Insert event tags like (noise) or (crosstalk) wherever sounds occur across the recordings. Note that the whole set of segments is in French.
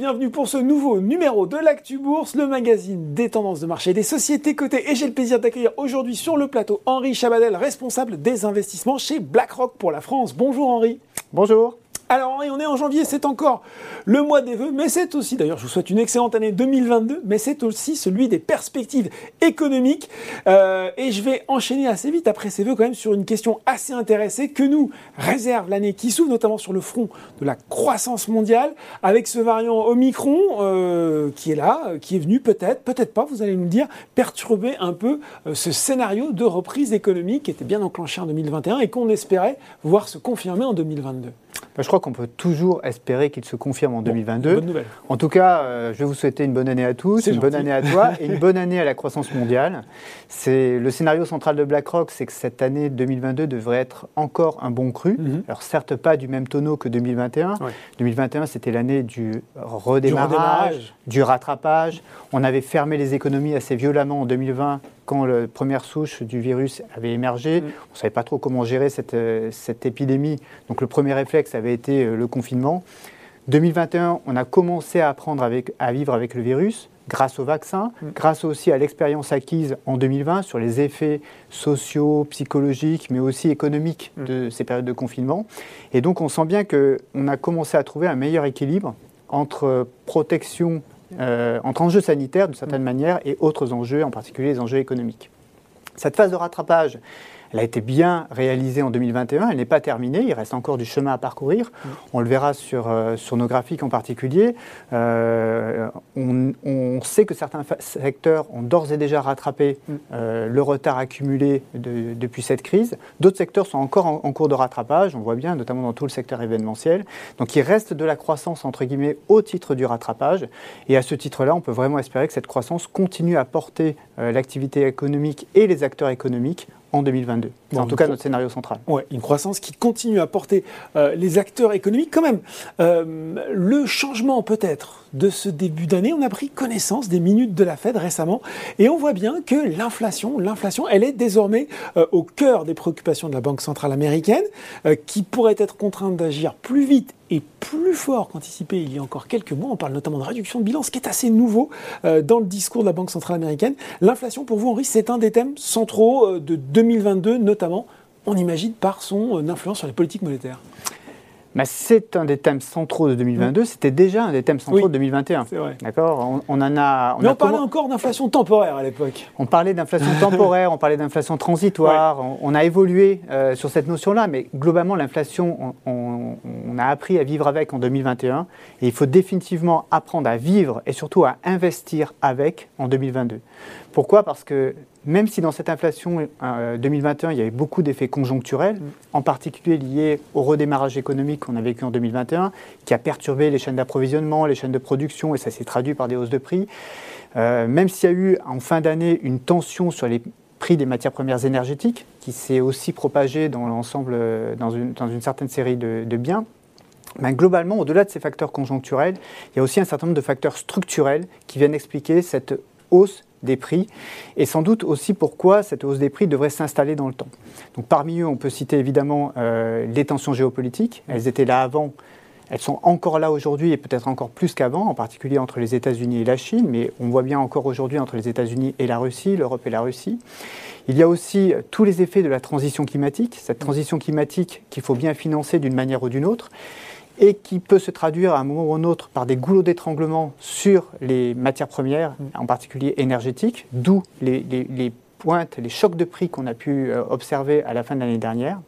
bienvenue pour ce nouveau numéro de l'Actu Bourse, le magazine des tendances de marché des sociétés cotées. Et j'ai le plaisir d'accueillir aujourd'hui sur le plateau Henri Chabadel, responsable des investissements chez BlackRock pour la France. Bonjour Henri. Bonjour. Alors Henri, on est en janvier, c'est encore le mois des vœux, mais c'est aussi, d'ailleurs je vous souhaite une excellente année 2022, mais c'est aussi celui des perspectives économiques. Euh, et je vais enchaîner assez vite après ces vœux quand même sur une question assez intéressée que nous réserve l'année qui s'ouvre, notamment sur le front de la croissance mondiale, avec ce variant Omicron euh, qui est là, qui est venu peut-être, peut-être pas, vous allez nous dire, perturber un peu euh, ce scénario de reprise économique qui était bien enclenché en 2021 et qu'on espérait voir se confirmer en 2022. Je crois qu'on peut toujours espérer qu'il se confirme en 2022. Bonne nouvelle. En tout cas, euh, je vais vous souhaiter une bonne année à tous, une bonne année à toi (laughs) et une bonne année à la croissance mondiale. C'est le scénario central de BlackRock, c'est que cette année 2022 devrait être encore un bon cru. Mhm. Alors certes pas du même tonneau que 2021. 2021, c'était l'année du redémarrage, du rattrapage. On avait fermé les économies assez violemment en 2020 quand la première souche du virus avait émergé. Mm. On ne savait pas trop comment gérer cette, euh, cette, épidémie. Donc le premier réflexe avait été euh, le confinement. 2021, on a commencé à apprendre avec, à vivre avec le virus grâce au vaccin, mm. grâce aussi à l'expérience acquise en 2020 sur les effets sociaux, psychologiques, mais aussi économiques mm. de ces périodes de confinement. Et donc on sent bien qu'on a commencé à trouver un meilleur équilibre entre protection euh, entre enjeux sanitaires d'une certaine manière et autres enjeux, en particulier les enjeux économiques. Cette phase de rattrapage, elle a été bien réalisée en 2021, elle n'est pas terminée, il reste encore du chemin à parcourir. Mm. On le verra sur, euh, sur nos graphiques en particulier. Euh, on, sait que certains secteurs ont d'ores et déjà rattrapé mm. euh, le retard accumulé depuis cette crise. D'autres secteurs sont encore en, en, cours de rattrapage, on voit bien, notamment dans tout le secteur événementiel. Donc il reste de la croissance, entre guillemets, au titre du rattrapage. Et à ce titre-là, on peut vraiment espérer que cette croissance continue à porter l'activité économique et les acteurs économiques en 2022. C'est en tout cas notre scénario central. Oui, une croissance qui continue à porter euh, les acteurs économiques. Quand même, euh, le changement peut-être de ce début d'année, on a pris connaissance des minutes de la Fed récemment et on voit bien que l'inflation, l'inflation, elle est désormais euh, au cœur des préoccupations de la Banque centrale américaine, qui pourrait être contrainte d'agir plus vite et plus fort qu'anticipé il y a encore quelques mois. On parle notamment de réduction de bilan, ce qui est assez nouveau dans le discours de la Banque centrale américaine. L'inflation, pour vous, Henri, c'est un des thèmes centraux de 2022, notamment, on imagine, par son euh, influence sur les politiques monétaires c'est un des thèmes centraux de 2022. Mm. C'était déjà un des thèmes centraux de 2021. C'est vrai. D'accord. On, en a. On Mais on parlait encore d'inflation temporaire à l'époque. On parlait d'inflation (laughs) temporaire, on parlait d'inflation transitoire. On, a évolué euh, sur cette notion-là, mais globalement, l'inflation, on, a appris à vivre avec en 2021, et il faut définitivement apprendre à vivre et surtout à investir avec en 2022. Pourquoi? Parce que même si dans cette inflation 2021, euh, il y avait beaucoup d'effets conjoncturels, en particulier liés au redémarrage économique qu'on a vécu en 2021, qui a perturbé les chaînes d'approvisionnement, les chaînes de production, et ça s'est traduit par des hausses de prix, euh, même s'il y a eu en fin d'année une tension sur les prix des matières premières énergétiques, qui s'est aussi propagée dans l'ensemble, euh, dans une, dans une, certaine série de, biens, ben globalement, au-delà de ces facteurs conjoncturels, il y a aussi un certain nombre de facteurs structurels qui viennent expliquer cette hausse des prix et sans doute aussi pourquoi cette hausse des prix devrait s'installer dans le temps. Donc parmi eux, on peut citer évidemment euh, les tensions géopolitiques. Elles étaient là avant, elles sont encore là aujourd'hui et peut-être encore plus qu'avant, en particulier entre les États-Unis et la Chine, mais on voit bien encore aujourd'hui entre les États-Unis et la Russie, l'Europe et la Russie. Il y a aussi tous les effets de la transition climatique, cette transition climatique qu'il faut bien financer d'une manière ou d'une autre et qui peut se traduire à un moment ou un autre par des goulots d'étranglement sur les matières premières, en particulier énergétiques, d'où les, pointes, les chocs de prix qu'on a pu euh, observer à la fin de l'année dernière.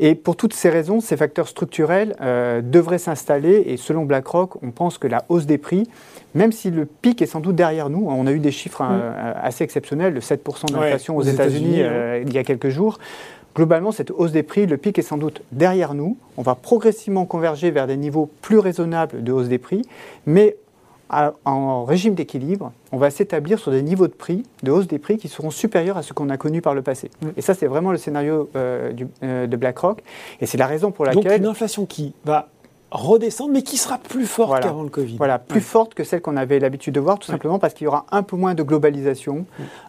Et pour toutes ces raisons, ces facteurs structurels euh, devraient s'installer et selon BlackRock, on pense que la hausse des prix, même si le pic est sans doute derrière nous, on a eu des chiffres euh, assez exceptionnels, le 7% d'inflation aux, États-Unis il y a quelques jours, Globalement, cette hausse des prix, le pic est sans doute derrière nous. On va progressivement converger vers des niveaux plus raisonnables de hausse des prix, mais en régime d'équilibre, on va s'établir sur des niveaux de prix, de hausse des prix qui seront supérieurs à ce qu'on a connu par le passé. Mm. Et ça, c'est vraiment le scénario euh, euh, de BlackRock. Et c'est la raison pour laquelle... Donc une inflation qui va redescendre, mais qui sera plus forte qu'avant le Covid. Voilà, plus forte que celle qu'on avait l'habitude de voir, tout simplement parce qu'il y aura un peu moins de globalisation,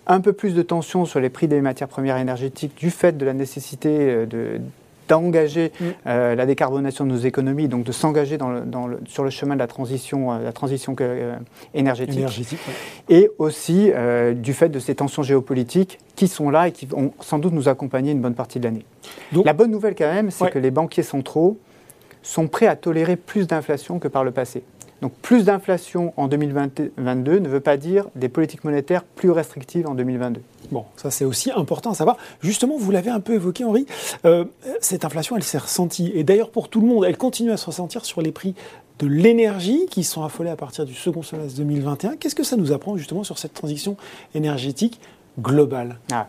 un peu plus de tension sur les prix des matières premières énergétiques du fait de la nécessité euh, de d'engager mm. la décarbonation de nos économies, donc de s'engager sur le chemin de la transition, la transition énergétique, et aussi du fait de ces tensions géopolitiques qui sont là et qui vont sans doute nous accompagner une bonne partie de l'année. La bonne nouvelle quand même, c'est que les banquiers centraux sont prêts à tolérer plus d'inflation que par le passé. Donc plus d'inflation en 2022 ne veut pas dire des politiques monétaires plus restrictives en 2022. Bon, ça c'est aussi important à savoir. Justement, vous l'avez un peu évoqué, Henri, euh, cette inflation, elle s'est ressentie. Et d'ailleurs, pour tout le monde, elle continue à se ressentir sur les prix de l'énergie qui sont affolés à partir du second semestre 2021. Qu'est-ce que ça nous apprend justement sur cette transition énergétique globale? Ah.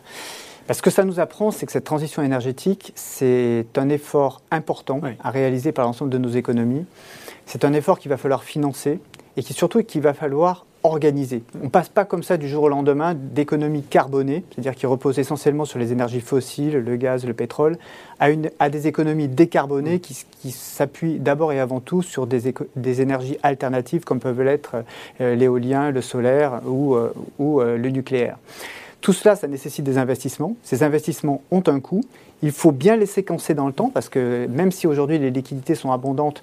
Ce que ça nous apprend, c'est que cette transition énergétique, c'est un effort important à réaliser par l'ensemble de nos économies. C'est un effort qu'il va falloir financer et qui surtout qu'il va falloir organiser. On ne passe pas comme ça du jour au lendemain d'économies carbonées, c'est-à-dire qui reposent essentiellement sur les énergies fossiles, le gaz, le pétrole, à, une, à des économies décarbonées qui, s'appuient d'abord et avant tout sur des, des, énergies alternatives comme peuvent l'être euh, l'éolien, le solaire ou, euh, ou euh, le nucléaire. Tout cela, ça nécessite des investissements. Ces investissements ont un coût. Il faut bien les séquencer dans le temps parce que même si aujourd'hui les liquidités sont abondantes,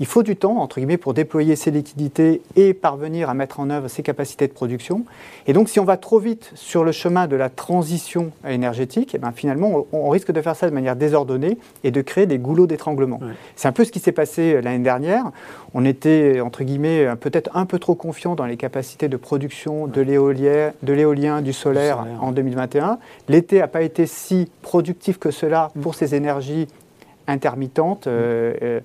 il faut du temps, entre guillemets, pour déployer ces liquidités et parvenir à mettre en œuvre ces capacités de production. Et donc, si on va trop vite sur le chemin de la transition énergétique, eh ben, finalement, on, risque de faire ça de manière désordonnée et de créer des goulots d'étranglement. C'est un peu ce qui s'est passé euh, l'année dernière. On était, entre guillemets, euh, peut-être un peu trop confiant dans les capacités de production de l'éolien, du solaire en 2021. L'été n'a pas été si productif que cela pour mm. ces énergies intermittente. Euh, euh,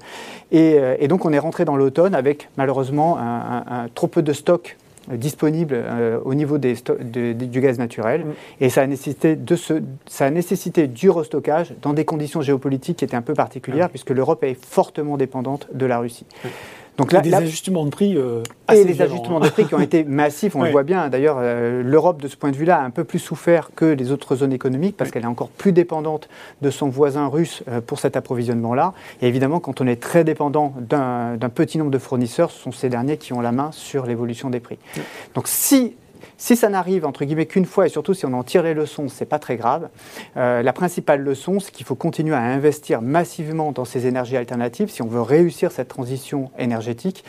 euh, et, donc on est rentré dans l'automne avec malheureusement un, trop peu de stocks disponibles au niveau des du gaz naturel. Mm. Et ça a, nécessité de ce, ça a nécessité du restockage dans des conditions géopolitiques qui étaient un peu particulières, mm. puisque l'Europe est fortement dépendante de la Russie. Mm. Donc là, des ajustements de prix euh, et les ajustements de prix qui ont été (laughs) massifs, on le voit bien. D'ailleurs, euh, l'Europe de ce point de vue-là a un peu plus souffert que les autres zones économiques parce qu'elle est encore plus dépendante de son voisin russe euh, pour cet approvisionnement-là. Et évidemment, quand on est très dépendant d'un petit nombre de fournisseurs, ce sont ces derniers qui ont la main sur l'évolution des prix. Donc si si ça n'arrive entre guillemets qu'une fois et surtout si on en tire les leçons, c'est pas très grave. Euh, la principale leçon, c'est qu'il faut continuer à investir massivement dans ces énergies alternatives si on veut réussir cette transition énergétique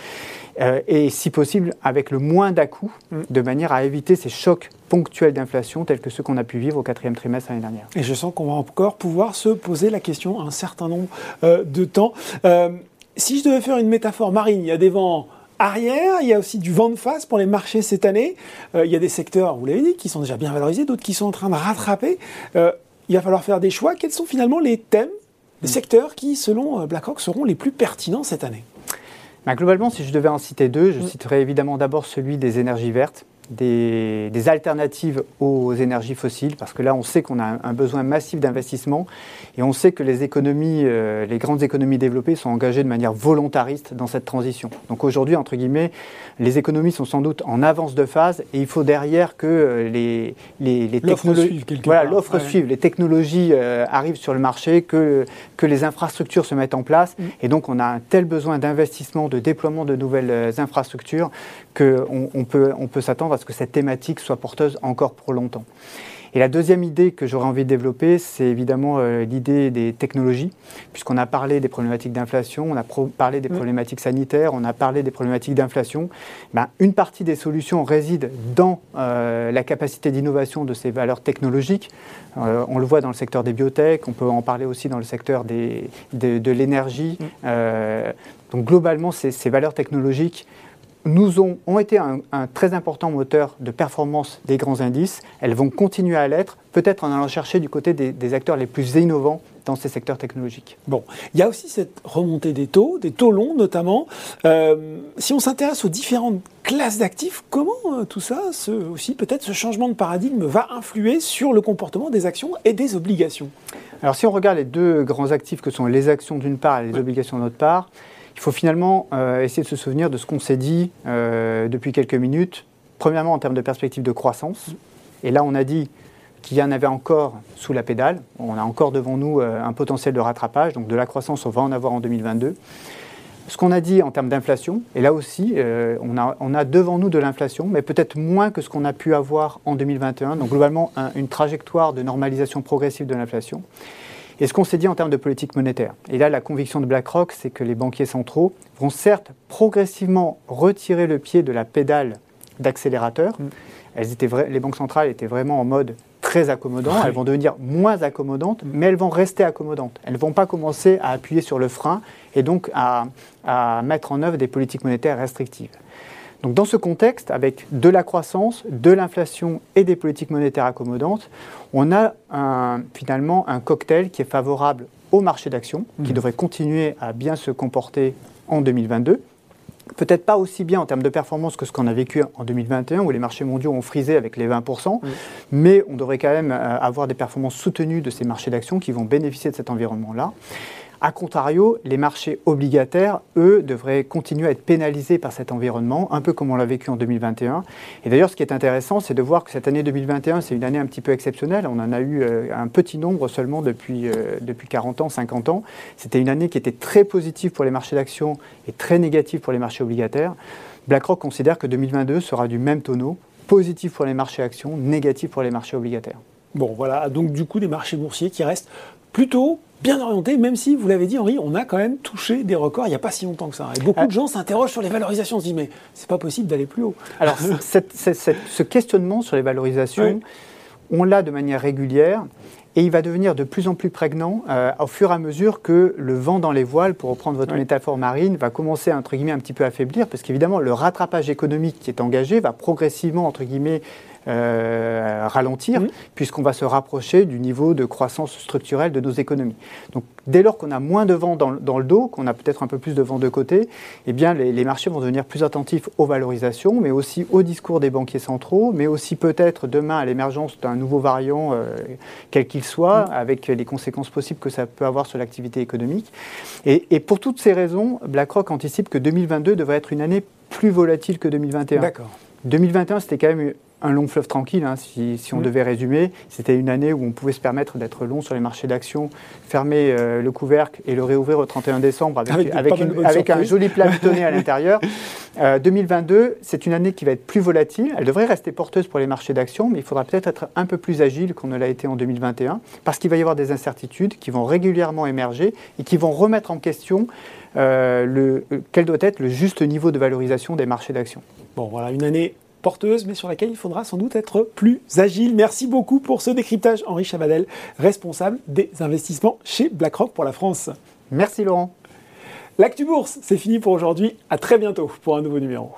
euh, et si possible avec le moins d'à-coups, mm. de manière à éviter ces chocs ponctuels d'inflation tels que ceux qu'on a pu vivre au quatrième trimestre l'année dernière. Et je sens qu'on va encore pouvoir se poser la question un certain nombre euh, de temps. si je devais faire une métaphore marine, il y a des vents arrière. Il y a aussi du vent de face pour les marchés cette année. Euh, il y a des secteurs, vous l'avez dit, qui sont déjà bien valorisés, d'autres qui sont en train de rattraper. Euh, il va falloir faire des choix. Quels sont finalement les thèmes, les mm. secteurs qui, selon euh, BlackRock, seront les plus pertinents cette année? Bah, Globalement, si je devais en citer deux, je mm. citerai évidemment d'abord celui des énergies vertes des, alternatives aux énergies fossiles, parce que là, on sait qu'on a un, besoin massif d'investissement et on sait que les économies, euh, les grandes économies développées sont engagées de manière volontariste dans cette transition. Donc aujourd'hui, entre guillemets, les économies sont sans doute en avance de phase et il faut derrière que euh, les, les, technologies, voilà, l'offre suive, les technologies euh, arrivent sur le marché, que, que les infrastructures se mettent en place. Mm. Et donc, on a un tel besoin d'investissement, de déploiement de nouvelles infrastructures qu'on on peut, on peut s'attendre à que cette thématique soit porteuse encore pour longtemps. Et la deuxième idée que j'aurais envie de développer, c'est évidemment euh, l'idée des technologies, puisqu'on a parlé des problématiques d'inflation, on a parlé des problématiques sanitaires, on a parlé des problématiques d'inflation. Ben, une partie des solutions réside dans euh, la capacité d'innovation de ces valeurs technologiques. Euh, on le voit dans le secteur des biotech, on peut en parler aussi dans le secteur des, de, l'énergie. donc globalement, ces valeurs technologiques nous ont, ont été un, très important moteur de performance des grands indices. Elles vont continuer à l'être, peut-être en allant chercher du côté des, acteurs les plus innovants dans ces secteurs technologiques. Bon, il y a aussi cette remontée des taux, des taux longs notamment. Euh, si on s'intéresse aux différentes classes d'actifs, comment euh, tout ça, ce, aussi peut-être ce changement de paradigme va influer sur le comportement des actions et des obligations? Alors si on regarde les deux grands actifs que sont les actions d'une part et les obligations d'autre part, il faut finalement euh, essayer de se souvenir de ce qu'on s'est dit euh, depuis quelques minutes. Premièrement, en termes de perspective de croissance. Et là, on a dit qu'il y en avait encore sous la pédale. On a encore devant nous euh, un potentiel de rattrapage. Donc de la croissance, on va en avoir en 2022. Ce qu'on a dit en termes d'inflation, et là aussi, on, a, on, a, devant nous de l'inflation, mais peut-être moins que ce qu'on a pu avoir en 2021. Donc globalement, une trajectoire de normalisation progressive de l'inflation. Et ce qu'on s'est dit en termes de politique monétaire, et là la conviction de BlackRock, c'est que les banquiers centraux vont certes progressivement retirer le pied de la pédale d'accélérateur. Mm. Elles étaient les banques centrales étaient vraiment en mode très accommodant, elles vont devenir moins accommodantes, mm. mais elles vont rester accommodantes. Elles ne vont pas commencer à appuyer sur le frein et donc à, à mettre en œuvre des politiques monétaires restrictives. Donc dans ce contexte, avec de la croissance, de l'inflation et des politiques monétaires accommodantes, on a finalement un cocktail qui est favorable au marché d'actions, qui mmh. devrait continuer à bien se comporter en 2022. Peut-être pas aussi bien en termes de performance que ce qu'on a vécu en 2021, où les marchés mondiaux ont frisé avec les 20%, mmh. mais on devrait quand même euh, avoir des performances soutenues de ces marchés d'actions qui vont bénéficier de cet environnement-là. A contrario, les marchés obligataires, eux, devraient continuer à être pénalisés par cet environnement, un peu comme on l'a vécu en 2021. Et d'ailleurs, ce qui est intéressant, c'est de voir que cette année 2021, c'est une année un petit peu exceptionnelle. On en a eu euh, un petit nombre seulement depuis, euh, depuis 40 ans, 50 ans. C'était une année qui était très positive pour les marchés d'actions et très négative pour les marchés obligataires. BlackRock considère que 2022 sera du même tonneau, positif pour les marchés actions, négatif pour les marchés obligataires. Bon, voilà, donc du coup des marchés boursiers qui restent plutôt bien orienté, même si, vous l'avez dit Henri, on a quand même touché des records il n'y a pas si longtemps que ça. Et beaucoup de ah. gens s'interrogent sur les valorisations, on se disent mais c'est pas possible d'aller plus haut. Alors (laughs) ce questionnement sur les valorisations, on l'a de manière régulière. Et il va devenir de plus en plus prégnant euh, au fur et à mesure que le vent dans les voiles, pour reprendre votre métaphore marine, va commencer entre guillemets un petit peu à faiblir, parce qu'évidemment le rattrapage économique qui est engagé va progressivement entre guillemets euh, ralentir, puisqu'on va se rapprocher du niveau de croissance structurelle de nos économies. Donc dès lors qu'on a moins de vent dans, le dos, qu'on a peut-être un peu plus de vent de côté, eh bien les, marchés vont devenir plus attentifs aux valorisations, mais aussi au discours des banquiers centraux, mais aussi peut-être demain à l'émergence d'un nouveau variant, euh, quel qu'il soit, avec les conséquences possibles que ça peut avoir sur l'activité économique. Et, et pour toutes ces raisons, BlackRock anticipe que 2022 devrait être une année plus volatile que 2021. D'accord. 2021, c'était quand même un long fleuve tranquille, hein, si, on mm. devait résumer. C'était une année où on pouvait se permettre d'être long sur les marchés d'actions, fermer euh, le couvercle et le réouvrir au 31 décembre avec, avec, un joli plat (laughs) butonné à l'intérieur. 2022, euh, c'est une année qui va être plus volatile. Elle devrait rester porteuse pour les marchés d'actions, mais il faudra peut-être être un peu plus agile qu'on ne l'a été en 2021, parce qu'il va y avoir des incertitudes qui vont régulièrement émerger et qui vont remettre en question euh, le, quel doit être le juste niveau de valorisation des marchés d'actions. Bon, voilà, une année porteuse, mais sur laquelle il faudra sans doute être plus agile. Merci beaucoup pour ce décryptage, Henri Chavadel, responsable des investissements chez BlackRock pour la France. Merci Laurent. L'actu bourse, c'est fini pour aujourd'hui. À très bientôt pour un nouveau numéro.